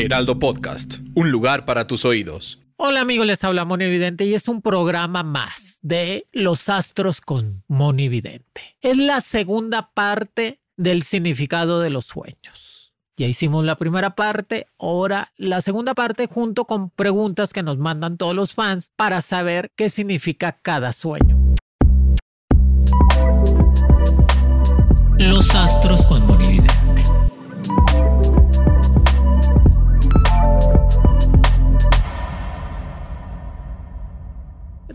Heraldo Podcast, un lugar para tus oídos. Hola amigos, les habla Moni Evidente y es un programa más de Los Astros con Moni Evidente. Es la segunda parte del significado de los sueños. Ya hicimos la primera parte, ahora la segunda parte junto con preguntas que nos mandan todos los fans para saber qué significa cada sueño. Los Astros con Moni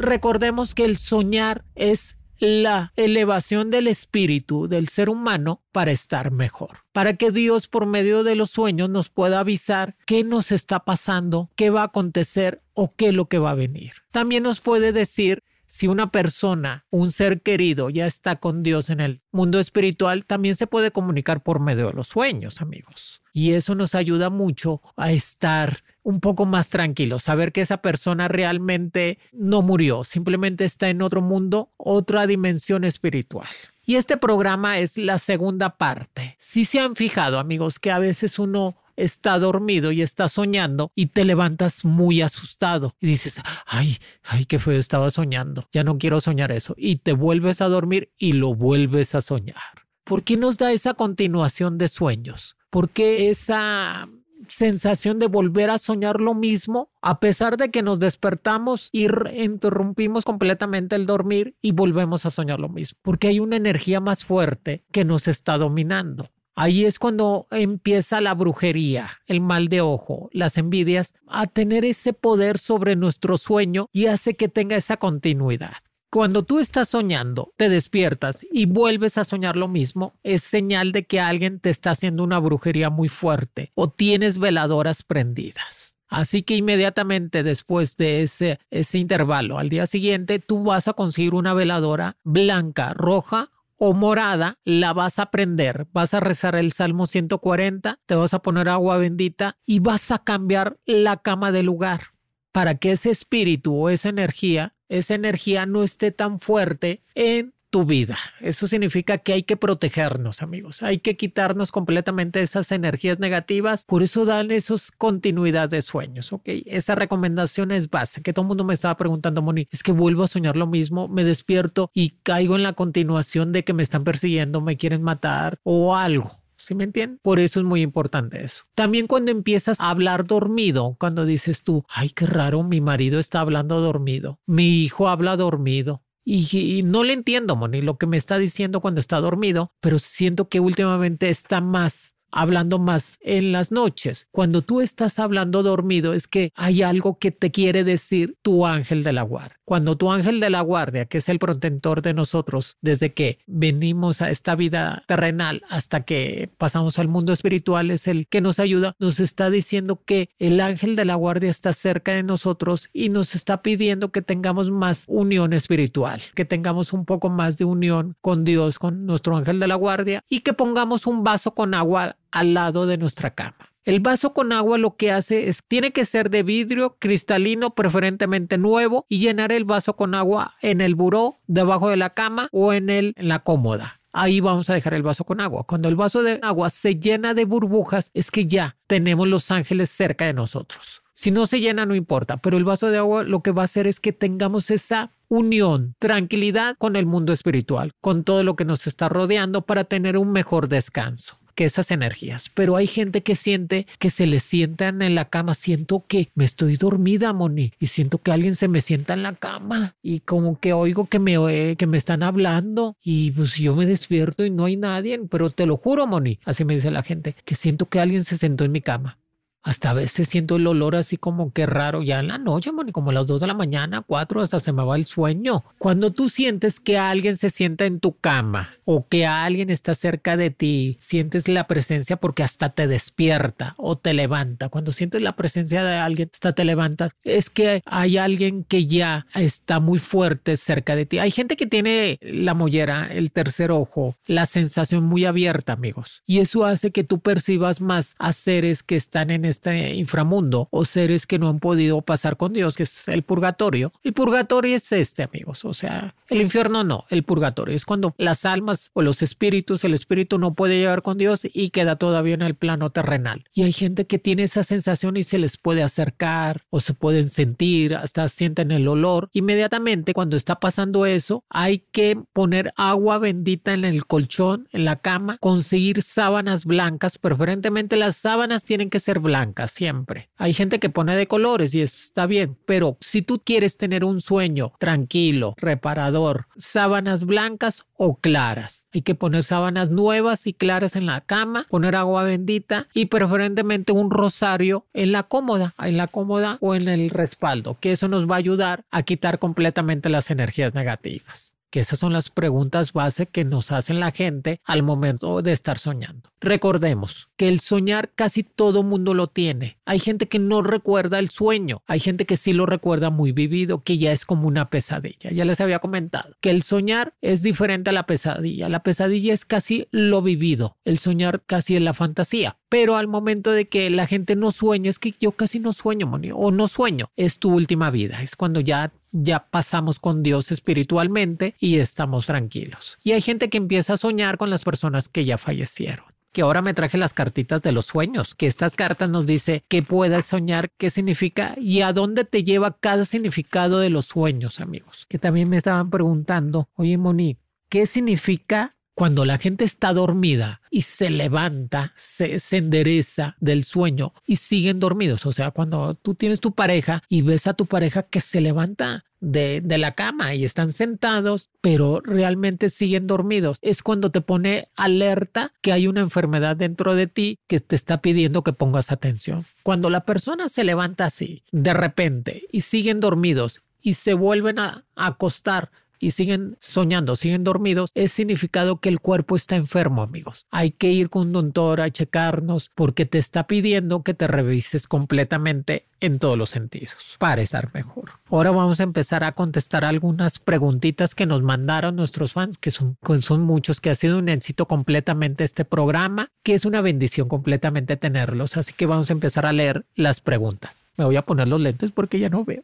Recordemos que el soñar es la elevación del espíritu del ser humano para estar mejor, para que Dios por medio de los sueños nos pueda avisar qué nos está pasando, qué va a acontecer o qué es lo que va a venir. También nos puede decir si una persona, un ser querido, ya está con Dios en el mundo espiritual, también se puede comunicar por medio de los sueños, amigos. Y eso nos ayuda mucho a estar un poco más tranquilos, saber que esa persona realmente no murió, simplemente está en otro mundo, otra dimensión espiritual. Y este programa es la segunda parte. Si se han fijado, amigos, que a veces uno está dormido y está soñando y te levantas muy asustado y dices, ay, ay, qué feo estaba soñando, ya no quiero soñar eso. Y te vuelves a dormir y lo vuelves a soñar. ¿Por qué nos da esa continuación de sueños? ¿Por qué esa sensación de volver a soñar lo mismo, a pesar de que nos despertamos y interrumpimos completamente el dormir y volvemos a soñar lo mismo, porque hay una energía más fuerte que nos está dominando. Ahí es cuando empieza la brujería, el mal de ojo, las envidias, a tener ese poder sobre nuestro sueño y hace que tenga esa continuidad. Cuando tú estás soñando, te despiertas y vuelves a soñar lo mismo, es señal de que alguien te está haciendo una brujería muy fuerte o tienes veladoras prendidas. Así que inmediatamente después de ese, ese intervalo, al día siguiente, tú vas a conseguir una veladora blanca, roja o morada, la vas a prender, vas a rezar el Salmo 140, te vas a poner agua bendita y vas a cambiar la cama de lugar para que ese espíritu o esa energía esa energía no esté tan fuerte en tu vida. Eso significa que hay que protegernos, amigos. Hay que quitarnos completamente esas energías negativas. Por eso dan esos continuidad de sueños, ¿ok? Esa recomendación es base. Que todo el mundo me estaba preguntando, Moni, es que vuelvo a soñar lo mismo, me despierto y caigo en la continuación de que me están persiguiendo, me quieren matar o algo. ¿Sí me entienden? Por eso es muy importante eso. También cuando empiezas a hablar dormido, cuando dices tú, ay, qué raro, mi marido está hablando dormido, mi hijo habla dormido. Y, no le entiendo, Moni, lo que me está diciendo cuando está dormido, pero siento que últimamente está más hablando más en las noches. Cuando tú estás hablando dormido es que hay algo que te quiere decir tu ángel de la guardia. Cuando tu ángel de la guardia, que es el protector de nosotros desde que venimos a esta vida terrenal hasta que pasamos al mundo espiritual, es el que nos ayuda, nos está diciendo que el ángel de la guardia está cerca de nosotros y nos está pidiendo que tengamos más unión espiritual, que tengamos un poco más de unión con Dios, con nuestro ángel de la guardia y que pongamos un vaso con agua al lado de nuestra cama. El vaso con agua lo que hace es, tiene que ser de vidrio cristalino, preferentemente nuevo, y llenar el vaso con agua en el buró, debajo de la cama o en, el, en la cómoda. Ahí vamos a dejar el vaso con agua. Cuando el vaso de agua se llena de burbujas, es que ya tenemos los ángeles cerca de nosotros. Si no se llena, no importa, pero el vaso de agua lo que va a hacer es que tengamos esa unión, tranquilidad con el mundo espiritual, con todo lo que nos está rodeando para tener un mejor descanso que esas energías. Pero hay gente que siente que se le sientan en la cama. Siento que me estoy dormida, Moni, y siento que alguien se me sienta en la cama y como que oigo que me, que me están hablando y pues yo me despierto y no hay nadie, pero te lo juro, Moni, así me dice la gente, que siento que alguien se sentó en mi cama. Hasta a veces siento el olor así como que raro ya en la noche, man, como a las 2 de la mañana, 4, hasta se me va el sueño. Cuando tú sientes que alguien se sienta en tu cama o que alguien está cerca de ti, sientes la presencia porque hasta te despierta o te levanta. Cuando sientes la presencia de alguien, hasta te levanta, es que hay alguien que ya está muy fuerte cerca de ti. Hay gente que tiene la mollera, el tercer ojo, la sensación muy abierta, amigos. Y eso hace que tú percibas más a seres que están en este inframundo o seres que no han podido pasar con Dios, que es el purgatorio. El purgatorio es este, amigos. O sea, el infierno no, el purgatorio es cuando las almas o los espíritus, el espíritu no puede llegar con Dios y queda todavía en el plano terrenal. Y hay gente que tiene esa sensación y se les puede acercar o se pueden sentir, hasta sienten el olor. Inmediatamente cuando está pasando eso, hay que poner agua bendita en el colchón, en la cama, conseguir sábanas blancas, preferentemente las sábanas tienen que ser blancas siempre. Hay gente que pone de colores y está bien, pero si tú quieres tener un sueño tranquilo, reparador, sábanas blancas o claras. Hay que poner sábanas nuevas y claras en la cama, poner agua bendita y preferentemente un rosario en la cómoda, en la cómoda o en el respaldo, que eso nos va a ayudar a quitar completamente las energías negativas esas son las preguntas base que nos hacen la gente al momento de estar soñando. Recordemos que el soñar casi todo mundo lo tiene. Hay gente que no recuerda el sueño, hay gente que sí lo recuerda muy vivido, que ya es como una pesadilla. Ya les había comentado que el soñar es diferente a la pesadilla. La pesadilla es casi lo vivido, el soñar casi es la fantasía. Pero al momento de que la gente no sueña, es que yo casi no sueño, o no sueño, es tu última vida, es cuando ya ya pasamos con Dios espiritualmente y estamos tranquilos. Y hay gente que empieza a soñar con las personas que ya fallecieron que ahora me traje las cartitas de los sueños, que estas cartas nos dice qué puedes soñar, qué significa y a dónde te lleva cada significado de los sueños, amigos. Que también me estaban preguntando, oye Moni, ¿qué significa cuando la gente está dormida y se levanta, se, se, endereza del sueño y siguen dormidos. O sea, cuando tú tienes tu pareja y ves a tu pareja que se levanta de, de, la cama y están sentados, pero realmente siguen dormidos. Es cuando te pone alerta que hay una enfermedad dentro de ti que te está pidiendo que pongas atención. Cuando la persona se levanta así, de repente, y siguen dormidos y se vuelven a acostar y siguen soñando, siguen dormidos, es significado que el cuerpo está enfermo, amigos. Hay que ir con un doctor a checarnos porque te está pidiendo que te revises completamente en todos los sentidos para estar mejor. Ahora vamos a empezar a contestar algunas preguntitas que nos mandaron nuestros fans, que son, son muchos, que ha sido un éxito completamente este programa, que es una bendición completamente tenerlos. Así que vamos a empezar a leer las preguntas. Me voy a poner los lentes porque ya no veo.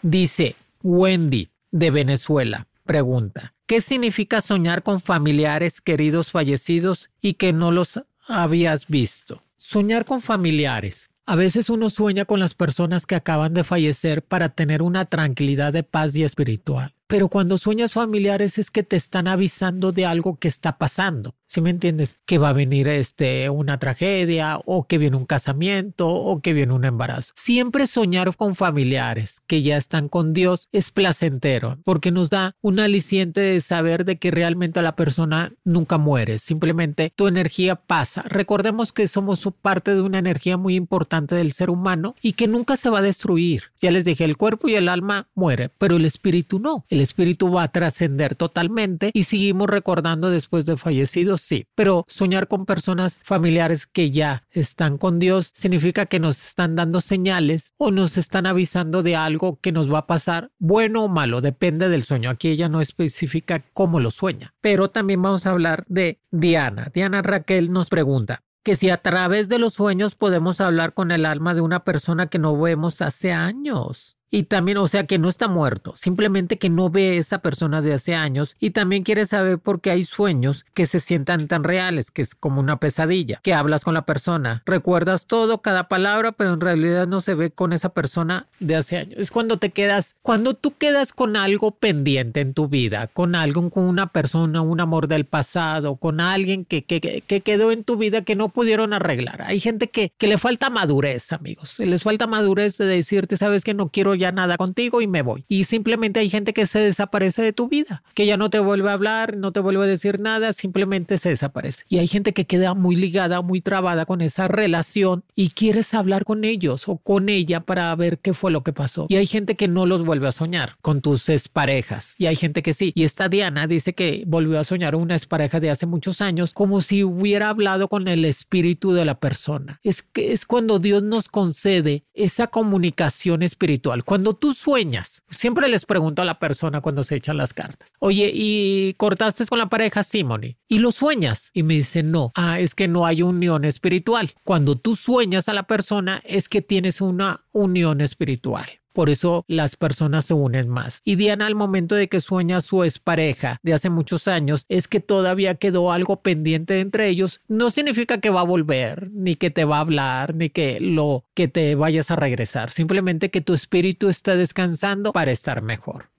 Dice Wendy de Venezuela. Pregunta, ¿qué significa soñar con familiares queridos fallecidos y que no los habías visto? Soñar con familiares. A veces uno sueña con las personas que acaban de fallecer para tener una tranquilidad de paz y espiritual. Pero cuando sueñas familiares es que te están avisando de algo que está pasando. Si me entiendes? Que va a venir este, una tragedia o que viene un casamiento o que viene un embarazo. Siempre soñar con familiares que ya están con Dios es placentero porque nos da un aliciente de saber de que realmente la persona nunca muere. Simplemente tu energía pasa. Recordemos que somos parte de una energía muy importante del ser humano y que nunca se va a destruir. Ya les dije, el cuerpo y el alma muere, pero el espíritu no el espíritu va a trascender totalmente y seguimos recordando después de fallecidos, sí, pero soñar con personas familiares que ya están con Dios significa que nos están dando señales o nos están avisando de algo que nos va a pasar, bueno o malo, depende del sueño. Aquí ella no especifica cómo lo sueña, pero también vamos a hablar de Diana. Diana Raquel nos pregunta, que si a través de los sueños podemos hablar con el alma de una persona que no vemos hace años. Y también, o sea, que no está muerto, simplemente que no ve esa persona de hace años y también quiere saber por qué hay sueños que se sientan tan reales, que es como una pesadilla, que hablas con la persona, recuerdas todo, cada palabra, pero en realidad no se ve con esa persona de hace años. Es cuando te quedas, cuando tú quedas con algo pendiente en tu vida, con algo, con una persona, un amor del pasado, con alguien que, que, que quedó en tu vida que no pudieron arreglar. Hay gente que, que le falta madurez, amigos, les falta madurez de decirte, sabes que no quiero ya nada contigo y me voy. Y simplemente hay gente que se desaparece de tu vida, que ya no te vuelve a hablar, no te vuelve a decir nada, simplemente se desaparece. Y hay gente que queda muy ligada, muy trabada con esa relación y quieres hablar con ellos o con ella para ver qué fue lo que pasó. Y hay gente que no los vuelve a soñar con tus parejas y hay gente que sí. Y esta Diana dice que volvió a soñar una pareja de hace muchos años como si hubiera hablado con el espíritu de la persona. Es que es cuando Dios nos concede esa comunicación espiritual. Cuando tú sueñas, siempre les pregunto a la persona cuando se echan las cartas, oye, ¿y cortaste con la pareja Simone? ¿Y lo sueñas? Y me dice, no, ah, es que no hay unión espiritual. Cuando tú sueñas a la persona es que tienes una unión espiritual. Por eso las personas se unen más. Y Diana al momento de que sueña su expareja de hace muchos años es que todavía quedó algo pendiente entre ellos. No significa que va a volver, ni que te va a hablar, ni que lo que te vayas a regresar. Simplemente que tu espíritu está descansando para estar mejor.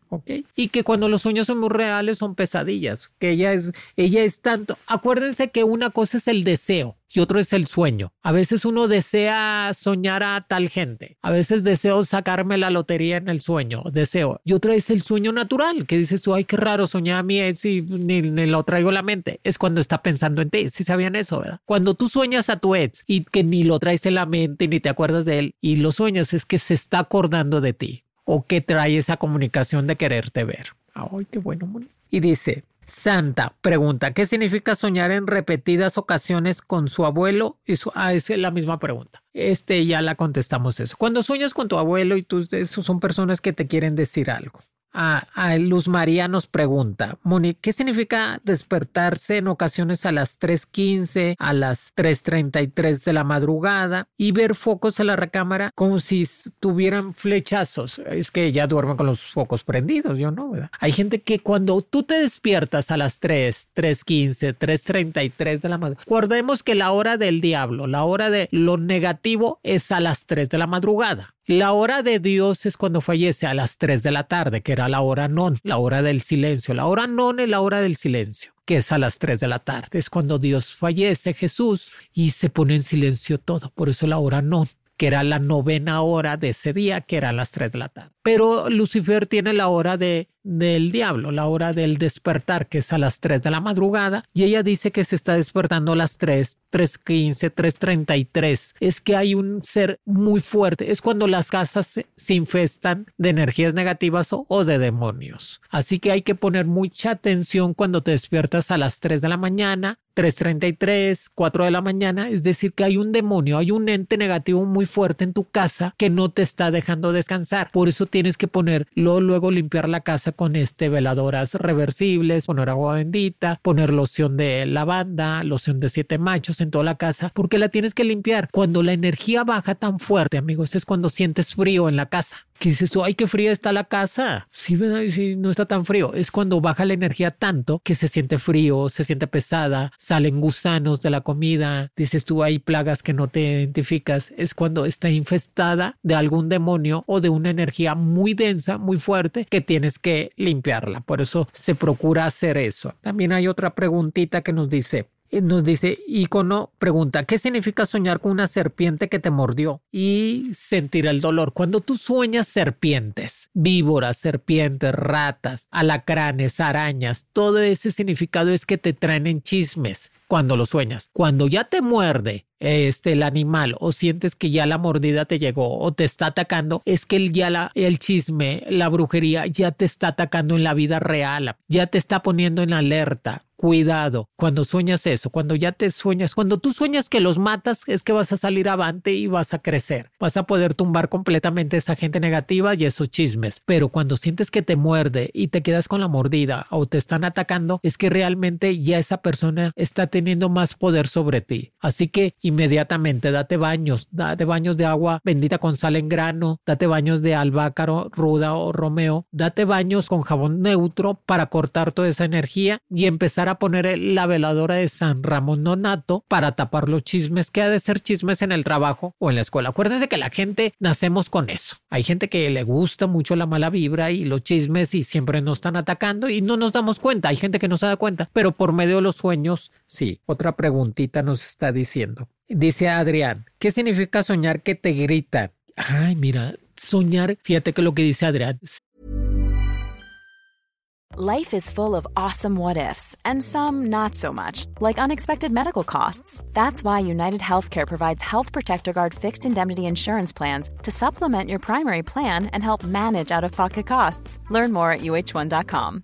Y que cuando los sueños son muy reales son pesadillas, que ella es, ella es tanto. Acuérdense que una cosa es el deseo y otro es el sueño. A veces uno desea soñar a tal gente, a veces deseo sacarme la lotería en el sueño, deseo. Y otra es el sueño natural, que dices tú, ay, qué raro, soñar a mi ex y ni, lo traigo a la mente. Es cuando está pensando en ti, si sabían eso, ¿verdad? Cuando tú sueñas a tu ex y que ni lo traes en la mente ni te acuerdas de él y lo sueñas, es que se está acordando de ti o que trae esa comunicación de quererte ver. Ay, qué bueno. Y dice, Santa pregunta, ¿qué significa soñar en repetidas ocasiones con su abuelo? Y su, ah, es la misma pregunta. Este ya la contestamos eso. Cuando sueñas con tu abuelo y tú, esos son personas que te quieren decir algo a, Luz María nos pregunta, Moni, ¿qué significa despertarse en ocasiones a las 3.15, a las 3.33 de la madrugada y ver focos en la recámara como si tuvieran flechazos? Es que ya duermen con los focos prendidos, yo no, ¿verdad? Hay gente que cuando tú te despiertas a las 3, 3.15, 3.33 de la madrugada, recordemos que la hora del diablo, la hora de lo negativo es a las 3 de la madrugada. La hora de Dios es cuando fallece a las 3 de la tarde, que era la hora non, la hora del silencio. La hora non es la hora del silencio, que es a las 3 de la tarde. Es cuando Dios fallece, Jesús, y se pone en silencio todo. Por eso la hora non que era la novena hora de ese día, que eran las 3 de la tarde. Pero Lucifer tiene la hora de del diablo, la hora del despertar, que es a las 3 de la madrugada, y ella dice que se está despertando a las 3, 3.15, 3.33. Es que hay un ser muy fuerte, es cuando las casas se, se infestan de energías negativas o, o, de demonios. Así que hay que poner mucha atención cuando te despiertas a las 3 de la mañana, 3.33, 4 de la mañana, es decir, que hay un demonio, hay un ente negativo muy fuerte en tu casa que no te está dejando descansar. Por eso tienes que ponerlo, luego limpiar la casa con este veladoras reversibles, poner agua bendita, poner loción de lavanda, loción de siete machos en toda la casa, porque la tienes que limpiar. Cuando la energía baja tan fuerte, amigos, es cuando sientes frío en la casa que dices tú, ay, qué fría está la casa. Sí. Sí, no está tan frío. Es cuando baja la energía tanto que se siente frío, se siente pesada, salen gusanos de la comida. Dices tú, hay plagas que no te identificas. Es cuando está infestada de algún demonio o de una energía muy densa, muy fuerte, que tienes que limpiarla. Por eso se procura hacer eso. También hay otra preguntita que nos dice, nos dice, icono pregunta, ¿qué significa soñar con una serpiente que te mordió? Y sentir el dolor. Cuando tú sueñas serpientes, víboras, serpientes, ratas, alacranes, arañas, todo ese significado es que te traen en chismes cuando lo sueñas. Cuando ya te muerde este el animal o sientes que ya la mordida te llegó o te está atacando, es que ya la, el chisme, la brujería ya te está atacando en la vida real, ya te está poniendo en alerta. Cuidado cuando sueñas eso, cuando ya te sueñas, cuando tú sueñas que los matas es que vas a salir avante y vas a crecer, vas a poder tumbar completamente esa gente negativa y esos chismes, pero cuando sientes que te muerde y te quedas con la mordida o te están atacando es que realmente ya esa persona está teniendo más poder sobre ti, así que inmediatamente date baños, date baños de agua bendita con sal en grano, date baños de albácaro, ruda o romeo, date baños con jabón neutro para cortar toda esa energía y empezar a poner la veladora de San Ramón Nonato para tapar los chismes que ha de ser chismes en el trabajo o en la escuela. Acuérdense que la gente nacemos con eso. Hay gente que le gusta mucho la mala vibra y los chismes y siempre nos están atacando y no nos damos cuenta. Hay gente que no se da cuenta, pero por medio de los sueños, sí. Otra preguntita nos está diciendo. Dice Adrián, ¿qué significa soñar que te gritan? Ay, mira, soñar, fíjate que lo que dice Adrián. Life is full of awesome what ifs and some not so much, like unexpected medical costs. That's why United Healthcare provides Health Protector Guard fixed indemnity insurance plans to supplement your primary plan and help manage out of pocket costs. Learn more at uh1.com.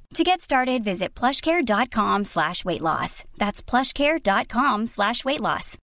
To get started, visit plushcare.com slash weight loss. That's plushcare.com slash weight loss.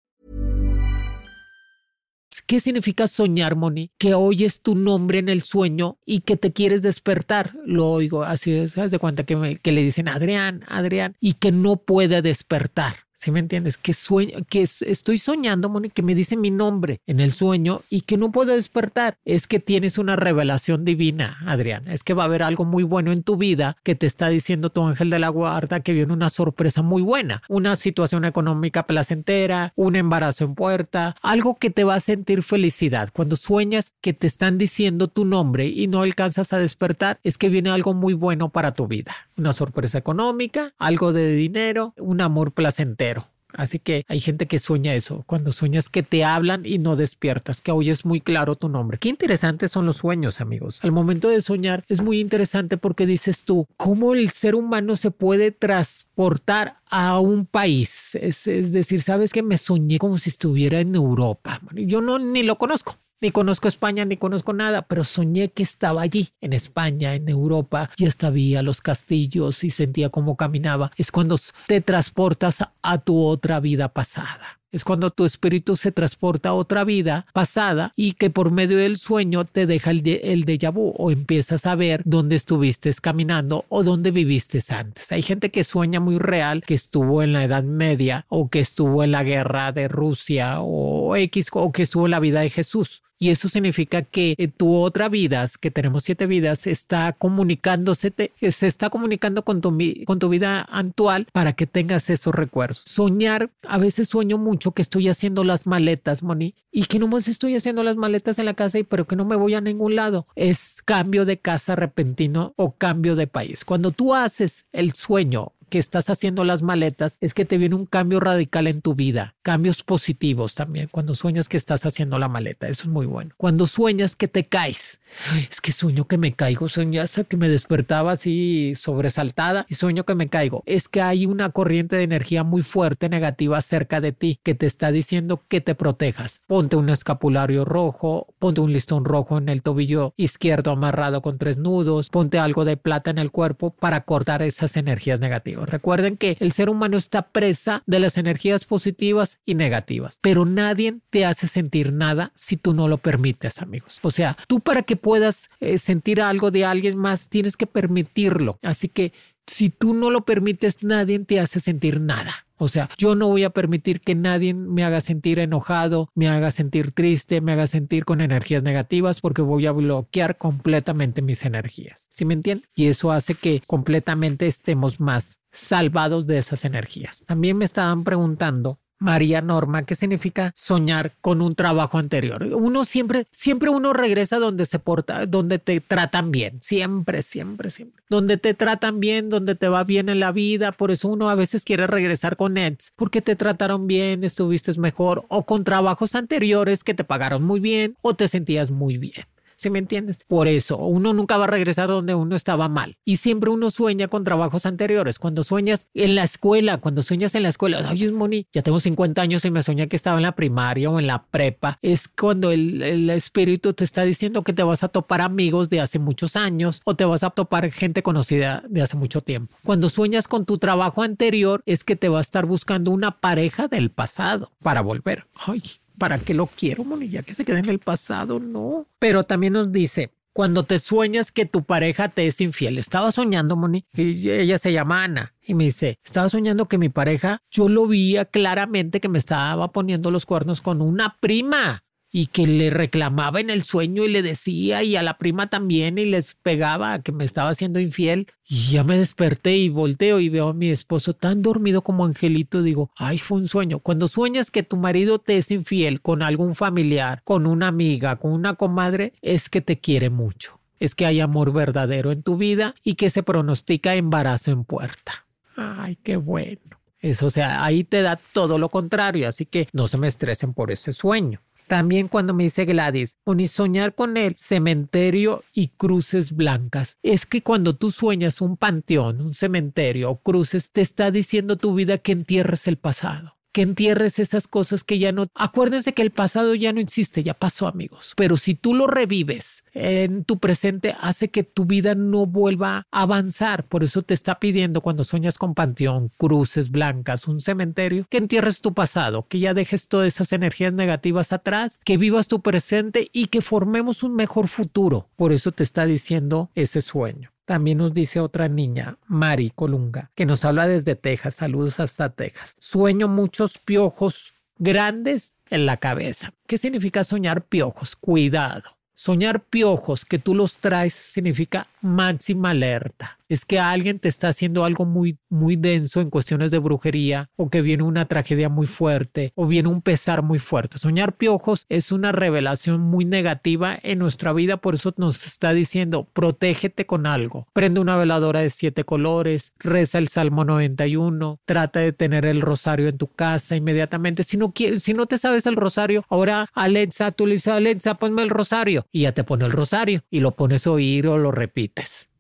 ¿Qué significa soñar, Moni? Que oyes tu nombre en el sueño y que te quieres despertar. Lo oigo así, es, de cuenta que, que le dicen Adrián, Adrián, y que no puede despertar. ¿Sí me entiendes? Que sueño, que estoy soñando, Moni, que me dice mi nombre en el sueño y que no puedo despertar. Es que tienes una revelación divina, Adrián. Es que va a haber algo muy bueno en tu vida que te está diciendo tu ángel de la guarda que viene una sorpresa muy buena, una situación económica placentera, un embarazo en puerta, algo que te va a sentir felicidad. Cuando sueñas que te están diciendo tu nombre y no alcanzas a despertar, es que viene algo muy bueno para tu vida. Una sorpresa económica, algo de dinero, un amor placentero. Así que hay gente que sueña eso, cuando sueñas que te hablan y no despiertas, que oyes muy claro tu nombre. Qué interesantes son los sueños, amigos. Al momento de soñar es muy interesante porque dices tú, ¿cómo el ser humano se puede transportar a un país? Es, decir, sabes que me soñé como si estuviera en Europa. Yo no ni lo conozco. Ni conozco España, ni conozco nada, pero soñé que estaba allí, en España, en Europa, y hasta veía los castillos y sentía cómo caminaba. Es cuando te transportas a tu otra vida pasada. Es cuando tu espíritu se transporta a otra vida pasada y que por medio del sueño te deja el, de, el déjà vu o empiezas a ver dónde estuviste caminando o dónde viviste antes. Hay gente que sueña muy real que estuvo en la Edad Media o que estuvo en la guerra de Rusia o X o que estuvo en la vida de Jesús. Y eso significa que eh, tu otra vida, que tenemos siete vidas, está comunicándose, eh, se está comunicando con tu, vida actual para que tengas esos recuerdos. Soñar, a veces sueño mucho que estoy haciendo las maletas, Moni, y que no más estoy haciendo las maletas en la casa, y pero que no me voy a ningún lado. Es cambio de casa repentino o cambio de país. Cuando tú haces el sueño que estás haciendo las maletas es que te viene un cambio radical en tu vida, cambios positivos también, cuando sueñas que estás haciendo la maleta, eso es muy bueno. Cuando sueñas que te caes, es que sueño que me caigo, soñas que me despertaba así sobresaltada y sueño que me caigo. Es que hay una corriente de energía muy fuerte negativa cerca de ti que te está diciendo que te protejas. Ponte un escapulario rojo, ponte un listón rojo en el tobillo izquierdo amarrado con tres nudos, ponte algo de plata en el cuerpo para cortar esas energías negativas. Recuerden que el ser humano está presa de las energías positivas y negativas, pero nadie te hace sentir nada si tú no lo permites, amigos. O sea, tú para que puedas eh, sentir algo de alguien más tienes que permitirlo. Así que si tú no lo permites, nadie te hace sentir nada. O sea, yo no voy a permitir que nadie me haga sentir enojado, me haga sentir triste, me haga sentir con energías negativas porque voy a bloquear completamente mis energías. ¿Sí me entienden? Y eso hace que completamente estemos más salvados de esas energías. También me estaban preguntando María Norma, ¿qué significa soñar con un trabajo anterior? Uno siempre, siempre uno regresa donde se porta, donde te tratan bien, siempre, siempre, siempre. Donde te tratan bien, donde te va bien en la vida, por eso uno a veces quiere regresar con Eds, porque te trataron bien, estuviste mejor, o con trabajos anteriores que te pagaron muy bien, o te sentías muy bien. ¿Sí me entiendes? Por eso, uno nunca va a regresar donde uno estaba mal. Y siempre uno sueña con trabajos anteriores. Cuando sueñas en la escuela, cuando sueñas en la escuela, ay, Moni, ya tengo 50 años y me soñé que estaba en la primaria o en la prepa. Es cuando el, el espíritu te está diciendo que te vas a topar amigos de hace muchos años o te vas a topar gente conocida de hace mucho tiempo. Cuando sueñas con tu trabajo anterior, es que te va a estar buscando una pareja del pasado para volver. Ay, ¿para qué lo quiero, Moni? Ya que se quede en el pasado, no. Pero también nos dice, cuando te sueñas que tu pareja te es infiel. Estaba soñando, Moni, y ella se llama Ana, y me dice, estaba soñando que mi pareja, yo lo veía claramente que me estaba poniendo los cuernos con una prima. Y que le reclamaba en el sueño y le decía y a la prima también y les pegaba que me estaba haciendo infiel. Y ya me desperté y volteo y veo a mi esposo tan dormido como angelito. Digo ay fue un sueño cuando sueñas que tu marido te es infiel con algún familiar con una amiga con una comadre es que te quiere mucho. Es que hay amor verdadero en tu vida y que se pronostica embarazo en puerta. Ay qué bueno. Eso, o sea, ahí te da todo lo contrario, así que no se me estresen por ese sueño. También cuando me dice Gladys, ni soñar con el cementerio y cruces blancas. Es que cuando tú sueñas un panteón, un cementerio o cruces, te está diciendo tu vida que entierres el pasado que entierres esas cosas que ya no... Acuérdense que el pasado ya no existe, ya pasó amigos. Pero si tú lo revives en tu presente, hace que tu vida no vuelva a avanzar. Por eso te está pidiendo cuando sueñas con panteón, cruces blancas, un cementerio, que entierres tu pasado, que ya dejes todas esas energías negativas atrás, que vivas tu presente y que formemos un mejor futuro. Por eso te está diciendo ese sueño. También nos dice otra niña, Mari Colunga, que nos habla desde Texas. Saludos hasta Texas. Sueño muchos piojos grandes en la cabeza. ¿Qué significa soñar piojos? Cuidado. Soñar piojos que tú los traes significa máxima alerta es que alguien te está haciendo algo muy, muy denso en cuestiones de brujería o que viene una tragedia muy fuerte o viene un pesar muy fuerte. Soñar piojos es una revelación muy negativa en nuestra vida, por eso nos está diciendo, protégete con algo. Prende una veladora de siete colores, reza el Salmo 91, trata de tener el rosario en tu casa inmediatamente. Si no quieres, si no te sabes el rosario, ahora Alexa, tú le dices, Alexa, ponme el rosario y ya te pone el rosario y lo pones a oír o lo repites.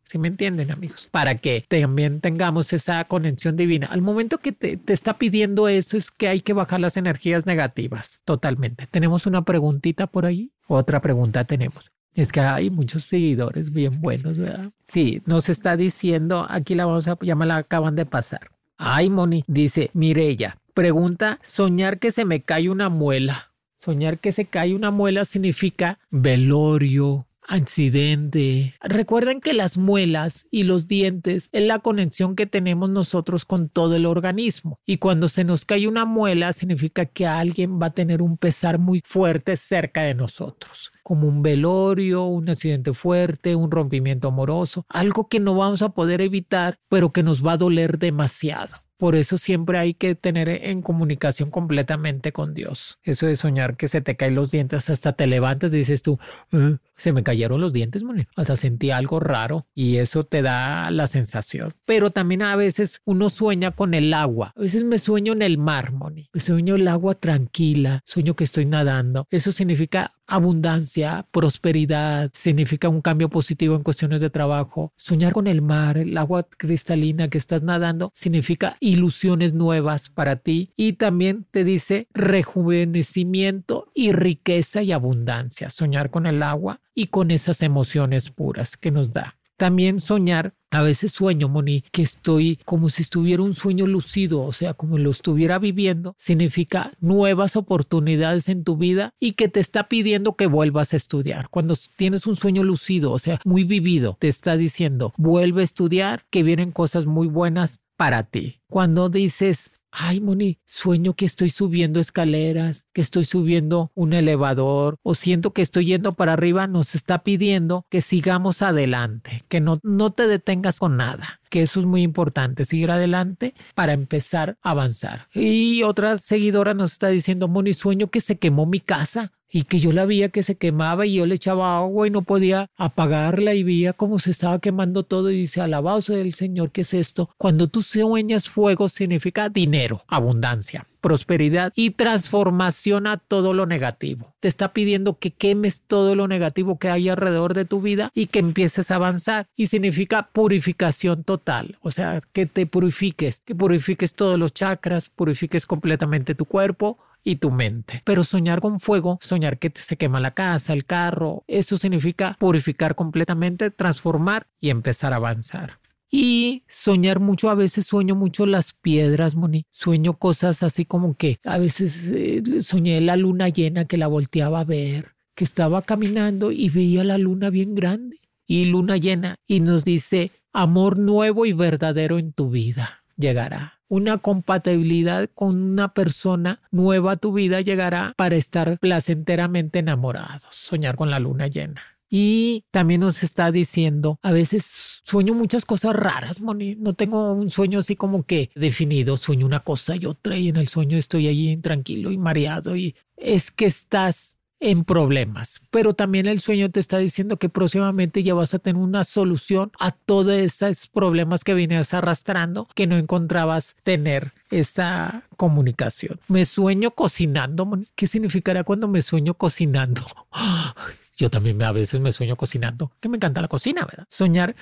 ¿Sí me entienden, amigos? Para que también tengamos esa conexión divina. Al momento que te, te, está pidiendo eso es que hay que bajar las energías negativas. Totalmente. ¿Tenemos una preguntita por ahí? Otra pregunta tenemos. Es que hay muchos seguidores bien buenos, ¿verdad? Sí, nos está diciendo, aquí la vamos a, ya la acaban de pasar. Ay, Moni, dice Mirella, pregunta, soñar que se me cae una muela. Soñar que se cae una muela significa velorio, accidente. Recuerden que las muelas y los dientes es la conexión que tenemos nosotros con todo el organismo. Y cuando se nos cae una muela significa que alguien va a tener un pesar muy fuerte cerca de nosotros como un velorio, un accidente fuerte, un rompimiento amoroso, algo que no vamos a poder evitar, pero que nos va a doler demasiado. Por eso siempre hay que tener en comunicación completamente con Dios. Eso de soñar que se te caen los dientes hasta te levantas y dices tú, ah, se me cayeron los dientes, Moni. Hasta sentí algo raro y eso te da la sensación. Pero también a veces uno sueña con el agua. A veces me sueño en el mar, Moni. Sueño el agua tranquila, sueño que estoy nadando. Eso significa abundancia, prosperidad, significa un cambio positivo en cuestiones de trabajo. Soñar con el mar, el agua cristalina que estás nadando, significa ilusiones nuevas para ti y también te dice rejuvenecimiento y riqueza y abundancia. Soñar con el agua y con esas emociones puras que nos da. También soñar, a veces sueño, Moni, que estoy como si estuviera un sueño lucido, o sea, como lo estuviera viviendo, significa nuevas oportunidades en tu vida y que te está pidiendo que vuelvas a estudiar. Cuando tienes un sueño lucido, o sea, muy vivido, te está diciendo, vuelve a estudiar, que vienen cosas muy buenas para ti. Cuando dices, Ay, Moni, sueño que estoy subiendo escaleras, que estoy subiendo un elevador o siento que estoy yendo para arriba, nos está pidiendo que sigamos adelante, que no, no te detengas con nada, que eso es muy importante, seguir adelante para empezar a avanzar. Y otra seguidora nos está diciendo, Moni, sueño que se quemó mi casa y que yo la veía que se quemaba y yo le echaba agua y no podía apagarla y veía cómo se estaba quemando todo y dice, alabado sea el Señor, ¿qué es esto? Cuando tú sueñas fuego significa dinero, abundancia prosperidad y transformación a todo lo negativo. Te está pidiendo que quemes todo lo negativo que hay alrededor de tu vida y que empieces a avanzar. Y significa purificación total, o sea, que te purifiques, que purifiques todos los chakras, purifiques completamente tu cuerpo, y tu mente. Pero soñar con fuego, soñar que se quema la casa, el carro, eso significa purificar completamente, transformar y empezar a avanzar. Y soñar mucho, a veces sueño mucho las piedras, Moni. Sueño cosas así como que a veces eh, soñé la luna llena que la volteaba a ver, que estaba caminando y veía la luna bien grande y luna llena y nos dice, amor nuevo y verdadero en tu vida llegará una compatibilidad con una persona nueva a tu vida llegará para estar placenteramente enamorados, soñar con la luna llena. Y también nos está diciendo, a veces sueño muchas cosas raras, Moni. No tengo un sueño así como que definido. Sueño una cosa y otra y en el sueño estoy allí tranquilo y mareado y es que estás en problemas, pero también el sueño te está diciendo que próximamente ya vas a tener una solución a todos esos problemas que venías arrastrando que no encontrabas tener esa comunicación. Me sueño cocinando. ¿Qué significará cuando me sueño cocinando? Yo también a veces me sueño cocinando, que me encanta la cocina, ¿verdad? Soñar,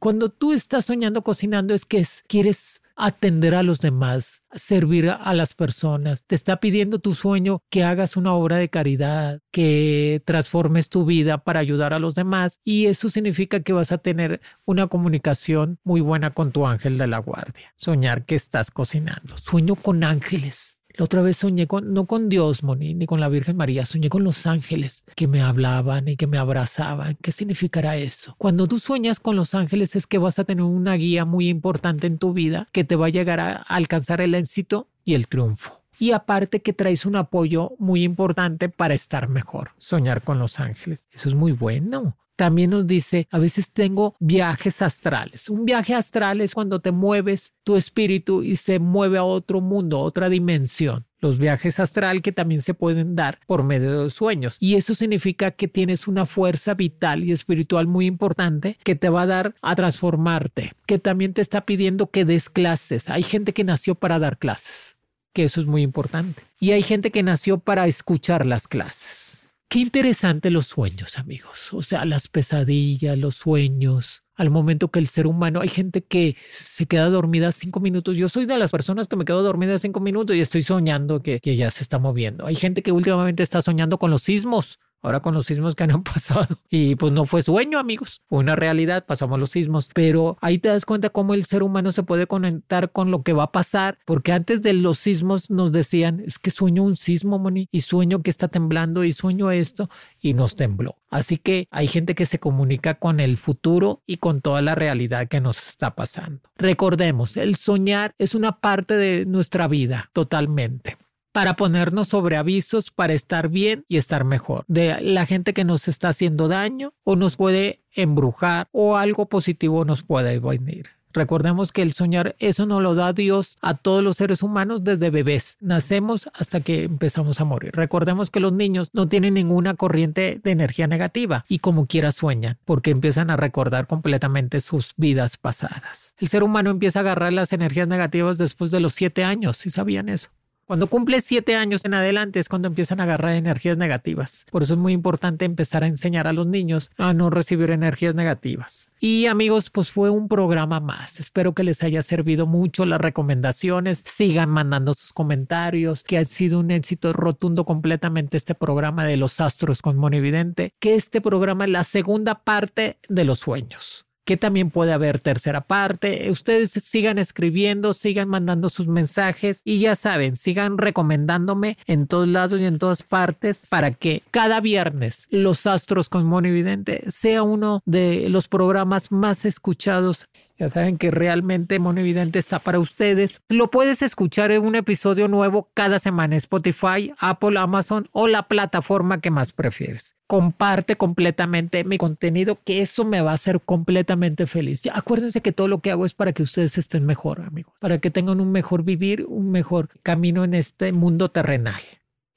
cuando tú estás soñando cocinando es que quieres atender a los demás, servir a las personas. Te está pidiendo tu sueño que hagas una obra de caridad, que transformes tu vida para ayudar a los demás y eso significa que vas a tener una comunicación muy buena con tu ángel de la guardia. Soñar que estás cocinando. Sueño con ángeles la otra vez soñé con, no con Dios, Moni, ni con la Virgen María, soñé con los ángeles que me hablaban y que me abrazaban. ¿Qué significará eso? Cuando tú sueñas con los ángeles es que vas a tener una guía muy importante en tu vida que te va a llegar a alcanzar el éxito y el triunfo. Y aparte que traes un apoyo muy importante para estar mejor, soñar con los ángeles. Eso es muy bueno. También nos dice, a veces tengo viajes astrales. Un viaje astral es cuando te mueves tu espíritu y se mueve a otro mundo, a otra dimensión. Los viajes astral que también se pueden dar por medio de sueños. Y eso significa que tienes una fuerza vital y espiritual muy importante que te va a dar a transformarte, que también te está pidiendo que des clases. Hay gente que nació para dar clases, que eso es muy importante. Y hay gente que nació para escuchar las clases Qué interesante los sueños, amigos. O sea, las pesadillas, los sueños. Al momento que el ser humano, hay gente que se queda dormida cinco minutos. Yo soy de las personas que me quedo dormida cinco minutos y estoy soñando que, que ya se está moviendo. Hay gente que últimamente está soñando con los sismos ahora con los sismos que han pasado. Y pues no fue sueño, amigos, fue una realidad, pasamos los sismos. Pero ahí te das cuenta cómo el ser humano se puede conectar con lo que va a pasar, porque antes de los sismos nos decían, es que sueño un sismo, Moni, y sueño que está temblando y sueño esto, y nos tembló. Así que hay gente que se comunica con el futuro y con toda la realidad que nos está pasando. Recordemos, el soñar es una parte de nuestra vida totalmente para ponernos sobre avisos para estar bien y estar mejor. De la gente que nos está haciendo daño o nos puede embrujar o algo positivo nos puede venir. Recordemos que el soñar, eso nos lo da Dios a todos los seres humanos desde bebés. Nacemos hasta que empezamos a morir. Recordemos que los niños no tienen ninguna corriente de energía negativa y como quiera sueñan porque empiezan a recordar completamente sus vidas pasadas. El ser humano empieza a agarrar las energías negativas después de los siete años, si sabían eso. Cuando cumples siete años en adelante es cuando empiezan a agarrar energías negativas. Por eso es muy importante empezar a enseñar a los niños a no recibir energías negativas. Y amigos, pues fue un programa más. Espero que les haya servido mucho las recomendaciones. Sigan mandando sus comentarios, que ha sido un éxito rotundo completamente este programa de los astros con Monividente, que este programa es la segunda parte de los sueños que también puede haber tercera parte. Ustedes sigan escribiendo, sigan mandando sus mensajes y ya saben, sigan recomendándome en todos lados y en todas partes para que cada viernes Los Astros con Mono Evidente sea uno de los programas más escuchados ya saben que realmente Mono Evidente está para ustedes. Lo puedes escuchar en un episodio nuevo cada semana Spotify, Apple, Amazon o la plataforma que más prefieres. Comparte completamente mi contenido, que eso me va a hacer completamente feliz. Ya, acuérdense que todo lo que hago es para que ustedes estén mejor, amigos, para que tengan un mejor vivir, un mejor camino en este mundo terrenal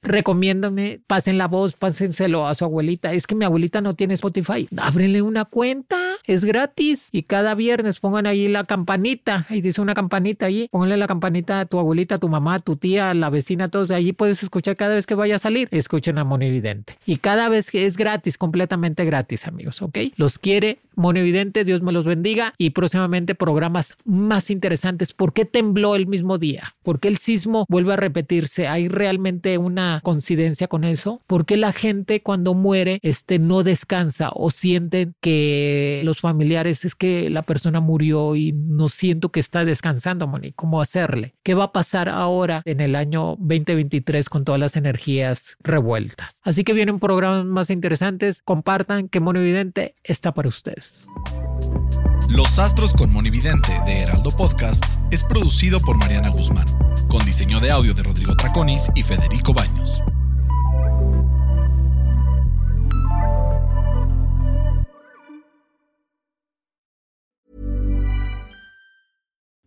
recomiéndame, pasen la voz, pásenselo a su abuelita. Es que mi abuelita no tiene Spotify. Ábrenle una cuenta, es gratis. Y cada viernes pongan ahí la campanita. Ahí dice una campanita ahí. Pónganle la campanita a tu abuelita, a tu mamá, a tu tía, a la vecina, todos. Allí puedes escuchar cada vez que vaya a salir. Escuchen a Monividente. Y cada vez que es gratis, completamente gratis, amigos, ¿ok? Los quiere Monividente, Dios me los bendiga. Y próximamente programas más interesantes. ¿Por qué tembló el mismo día? ¿Por qué el sismo vuelve a repetirse? ¿Hay realmente una coincidencia con eso? porque la gente cuando muere este, no descansa o sienten que los familiares es que la persona murió y no siento que está descansando, Moni? ¿Cómo hacerle? ¿Qué va a pasar ahora en el año 2023 con todas las energías revueltas? Así que vienen programas más interesantes. Compartan que Mono Evidente está para ustedes. Los Astros con Monividente de Heraldo Podcast es producido por Mariana Guzmán, con diseño de audio de Rodrigo Traconis y Federico Baños.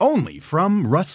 Only from Rust